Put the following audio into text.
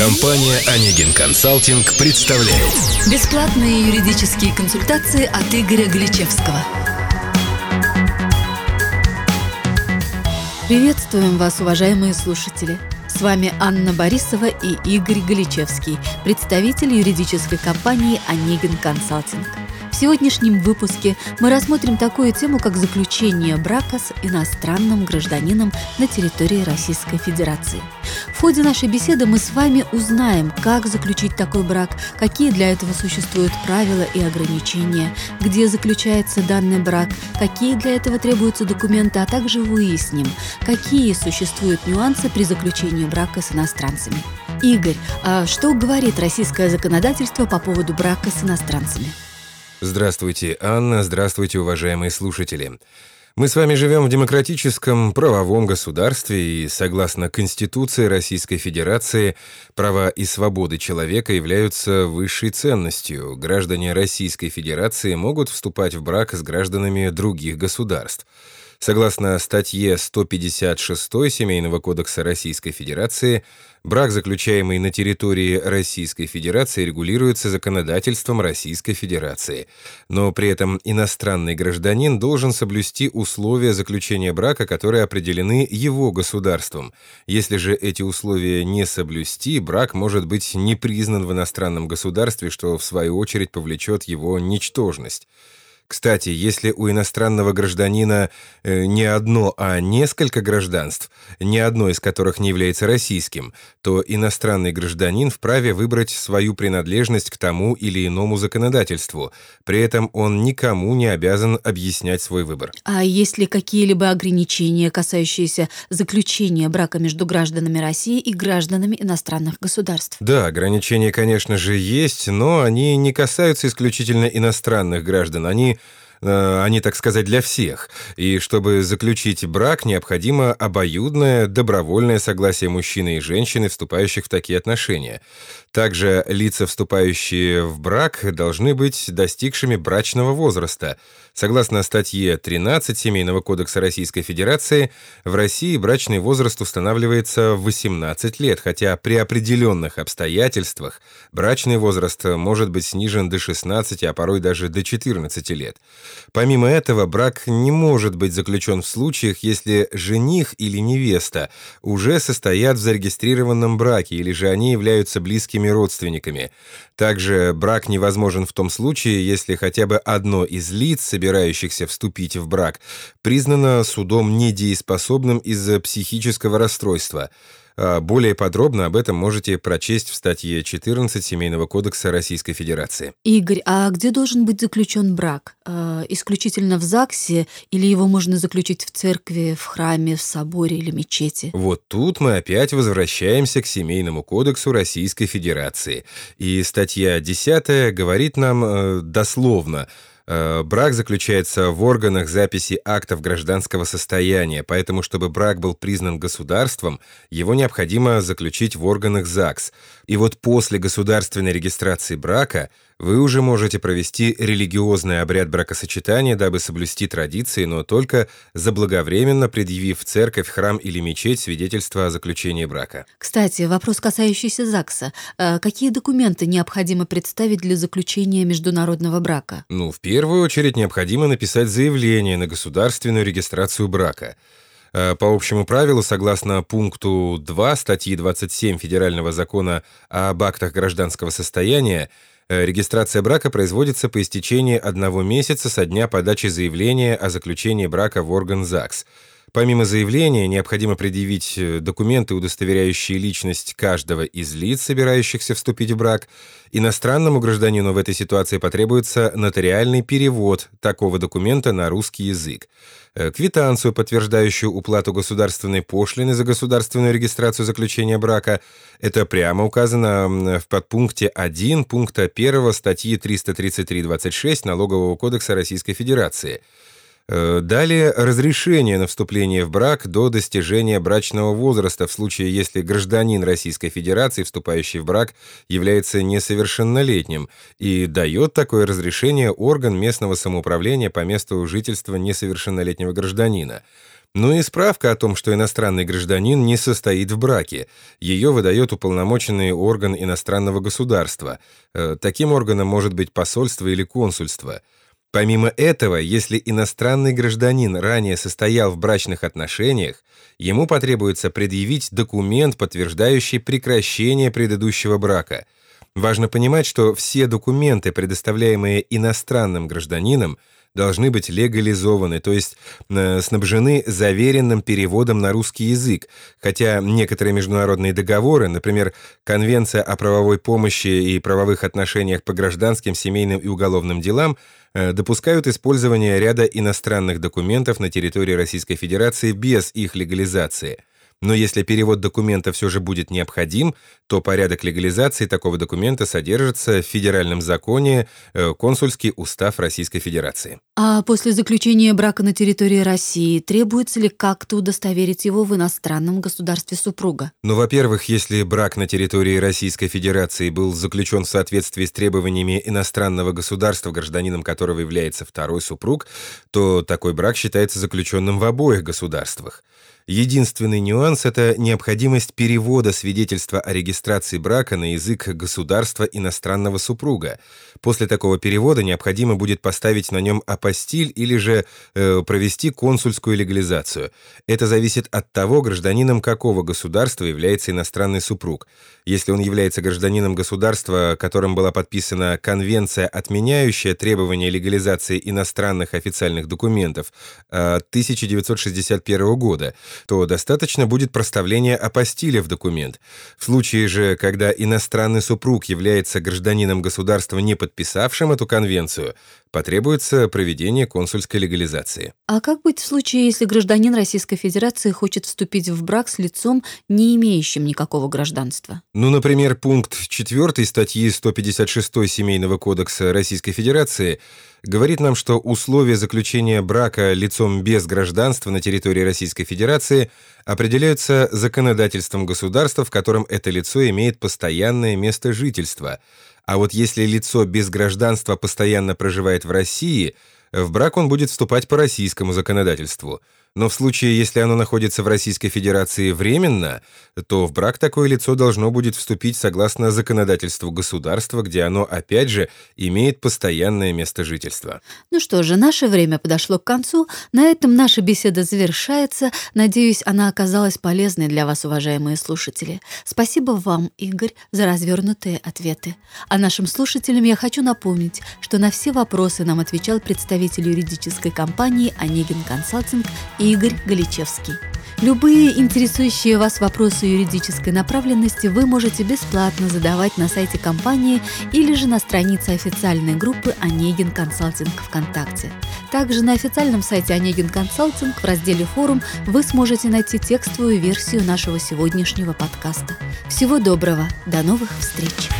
Компания «Онегин Консалтинг» представляет Бесплатные юридические консультации от Игоря Гличевского. Приветствуем вас, уважаемые слушатели! С вами Анна Борисова и Игорь Галичевский, представитель юридической компании «Онегин Консалтинг». Сегодняшнем выпуске мы рассмотрим такую тему, как заключение брака с иностранным гражданином на территории Российской Федерации. В ходе нашей беседы мы с вами узнаем, как заключить такой брак, какие для этого существуют правила и ограничения, где заключается данный брак, какие для этого требуются документы, а также выясним, какие существуют нюансы при заключении брака с иностранцами. Игорь, а что говорит российское законодательство по поводу брака с иностранцами? Здравствуйте, Анна, здравствуйте, уважаемые слушатели. Мы с вами живем в демократическом правовом государстве, и согласно Конституции Российской Федерации, права и свободы человека являются высшей ценностью. Граждане Российской Федерации могут вступать в брак с гражданами других государств. Согласно статье 156 Семейного кодекса Российской Федерации, брак, заключаемый на территории Российской Федерации, регулируется законодательством Российской Федерации. Но при этом иностранный гражданин должен соблюсти условия заключения брака, которые определены его государством. Если же эти условия не соблюсти, брак может быть не признан в иностранном государстве, что в свою очередь повлечет его ничтожность. Кстати, если у иностранного гражданина э, не одно, а несколько гражданств, ни одно из которых не является российским, то иностранный гражданин вправе выбрать свою принадлежность к тому или иному законодательству. При этом он никому не обязан объяснять свой выбор. А есть ли какие-либо ограничения, касающиеся заключения брака между гражданами России и гражданами иностранных государств? Да, ограничения, конечно же, есть, но они не касаются исключительно иностранных граждан. Они Э, они, так сказать, для всех. И чтобы заключить брак, необходимо обоюдное, добровольное согласие мужчины и женщины, вступающих в такие отношения. Также лица, вступающие в брак, должны быть достигшими брачного возраста. Согласно статье 13 Семейного кодекса Российской Федерации, в России брачный возраст устанавливается в 18 лет, хотя при определенных обстоятельствах брачный возраст может быть снижен до 16, а порой даже до 14 лет. Помимо этого, брак не может быть заключен в случаях, если жених или невеста уже состоят в зарегистрированном браке или же они являются близкими родственниками. Также брак невозможен в том случае, если хотя бы одно из лиц, собирающихся вступить в брак, признано судом недееспособным из-за психического расстройства – более подробно об этом можете прочесть в статье 14 Семейного кодекса Российской Федерации. Игорь, а где должен быть заключен брак? А, исключительно в ЗАГСе или его можно заключить в церкви, в храме, в соборе или мечети? Вот тут мы опять возвращаемся к Семейному кодексу Российской Федерации. И статья 10 говорит нам э, дословно – брак заключается в органах записи актов гражданского состояния, поэтому, чтобы брак был признан государством, его необходимо заключить в органах ЗАГС. И вот после государственной регистрации брака вы уже можете провести религиозный обряд бракосочетания, дабы соблюсти традиции, но только заблаговременно предъявив церковь, храм или мечеть свидетельство о заключении брака. Кстати, вопрос, касающийся ЗАГСа. Э, какие документы необходимо представить для заключения международного брака? Ну, в первую очередь необходимо написать заявление на государственную регистрацию брака. Э, по общему правилу, согласно пункту 2 статьи 27 Федерального закона об актах гражданского состояния, Э, регистрация брака производится по истечении одного месяца со дня подачи заявления о заключении брака в орган ЗАГС. Помимо заявления, необходимо предъявить э, документы, удостоверяющие личность каждого из лиц, собирающихся вступить в брак. Иностранному гражданину в этой ситуации потребуется нотариальный перевод такого документа на русский язык. Э, квитанцию, подтверждающую уплату государственной пошлины за государственную регистрацию заключения брака. Это прямо указано в подпункте 1 пункта 1 статьи 333.26 Налогового кодекса Российской Федерации. Э, далее разрешение на вступление в брак до достижения брачного возраста в случае, если гражданин Российской Федерации, вступающий в брак, является несовершеннолетним и дает такое разрешение орган местного самоуправления по месту жительства несовершеннолетнего гражданина. Ну и справка о том, что иностранный гражданин не состоит в браке. Ее выдает уполномоченный орган иностранного государства. Э, таким органом может быть посольство или консульство. Помимо этого, если иностранный гражданин ранее состоял в брачных отношениях, ему потребуется предъявить документ, подтверждающий прекращение предыдущего брака. Важно понимать, что все документы, предоставляемые иностранным гражданинам, должны быть легализованы, то есть э, снабжены заверенным переводом на русский язык, хотя некоторые международные договоры, например, Конвенция о правовой помощи и правовых отношениях по гражданским, семейным и уголовным делам, э, допускают использование ряда иностранных документов на территории Российской Федерации без их легализации – но если перевод документа все же будет необходим, то порядок легализации такого документа содержится в федеральном законе э, «Консульский устав Российской Федерации». А после заключения брака на территории России требуется ли как-то удостоверить его в иностранном государстве супруга? Ну, во-первых, если брак на территории Российской Федерации был заключен в соответствии с требованиями иностранного государства, гражданином которого является второй супруг, то такой брак считается заключенным в обоих государствах. Единственный нюанс – это необходимость перевода свидетельства о регистрации брака на язык государства иностранного супруга. После такого перевода необходимо будет поставить на нем апостиль или же э, провести консульскую легализацию. Это зависит от того, гражданином какого государства является иностранный супруг. Если он является гражданином государства, которым была подписана конвенция, отменяющая требования легализации иностранных официальных документов 1961 года, то достаточно будет проставления апостиля в документ. В случае же, когда иностранный супруг является гражданином государства, не подписавшим эту конвенцию, потребуется проведение консульской легализации. А как быть в случае, если гражданин Российской Федерации хочет вступить в брак с лицом, не имеющим никакого гражданства? Ну, например, пункт 4 статьи 156 Семейного кодекса Российской Федерации говорит нам, что условия заключения брака лицом без гражданства на территории Российской Федерации определяются законодательством государства, в котором это лицо имеет постоянное место жительства – а вот если лицо без гражданства постоянно проживает в России, в брак он будет вступать по российскому законодательству – но в случае, если оно находится в Российской Федерации временно, то в брак такое лицо должно будет вступить согласно законодательству государства, где оно, опять же, имеет постоянное место жительства. Ну что же, наше время подошло к концу. На этом наша беседа завершается. Надеюсь, она оказалась полезной для вас, уважаемые слушатели. Спасибо вам, Игорь, за развернутые ответы. А нашим слушателям я хочу напомнить, что на все вопросы нам отвечал представитель юридической компании «Онегин Консалтинг» Игорь Галичевский. Любые интересующие вас вопросы юридической направленности вы можете бесплатно задавать на сайте компании или же на странице официальной группы «Онегин Консалтинг ВКонтакте». Также на официальном сайте «Онегин Консалтинг» в разделе «Форум» вы сможете найти текстовую версию нашего сегодняшнего подкаста. Всего доброго, до новых встреч!